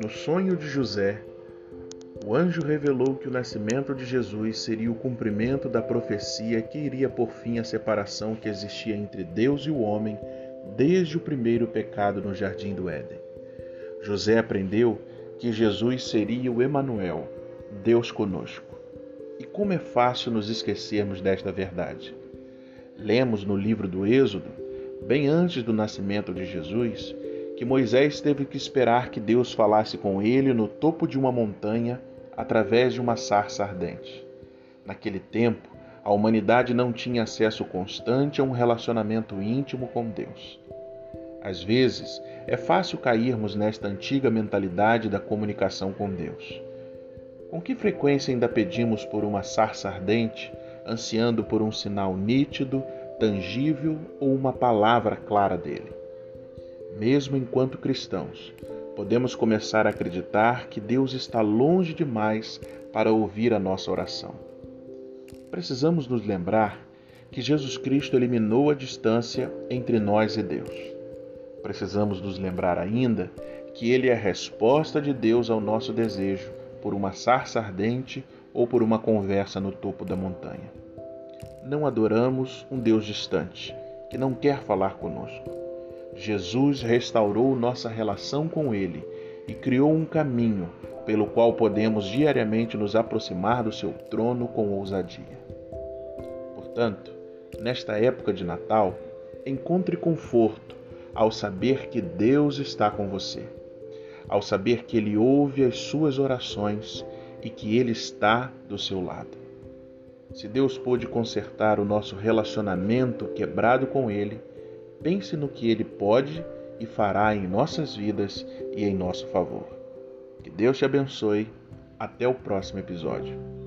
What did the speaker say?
No sonho de José, o anjo revelou que o nascimento de Jesus seria o cumprimento da profecia que iria por fim a separação que existia entre Deus e o homem desde o primeiro pecado no jardim do Éden. José aprendeu que Jesus seria o Emanuel, Deus conosco. E como é fácil nos esquecermos desta verdade. Lemos no livro do Êxodo, bem antes do nascimento de Jesus, que Moisés teve que esperar que Deus falasse com ele no topo de uma montanha através de uma sarça ardente. Naquele tempo, a humanidade não tinha acesso constante a um relacionamento íntimo com Deus. Às vezes, é fácil cairmos nesta antiga mentalidade da comunicação com Deus. Com que frequência ainda pedimos por uma sarça ardente, ansiando por um sinal nítido, tangível ou uma palavra clara dele? mesmo enquanto cristãos, podemos começar a acreditar que Deus está longe demais para ouvir a nossa oração. Precisamos nos lembrar que Jesus Cristo eliminou a distância entre nós e Deus. Precisamos nos lembrar ainda que Ele é a resposta de Deus ao nosso desejo por uma sarça ardente ou por uma conversa no topo da montanha. Não adoramos um Deus distante, que não quer falar conosco. Jesus restaurou nossa relação com Ele e criou um caminho pelo qual podemos diariamente nos aproximar do seu trono com ousadia. Portanto, nesta época de Natal, encontre conforto ao saber que Deus está com você, ao saber que Ele ouve as suas orações e que Ele está do seu lado. Se Deus pôde consertar o nosso relacionamento quebrado com Ele, pense no que Ele pode e fará em nossas vidas e em nosso favor. Que Deus te abençoe. Até o próximo episódio.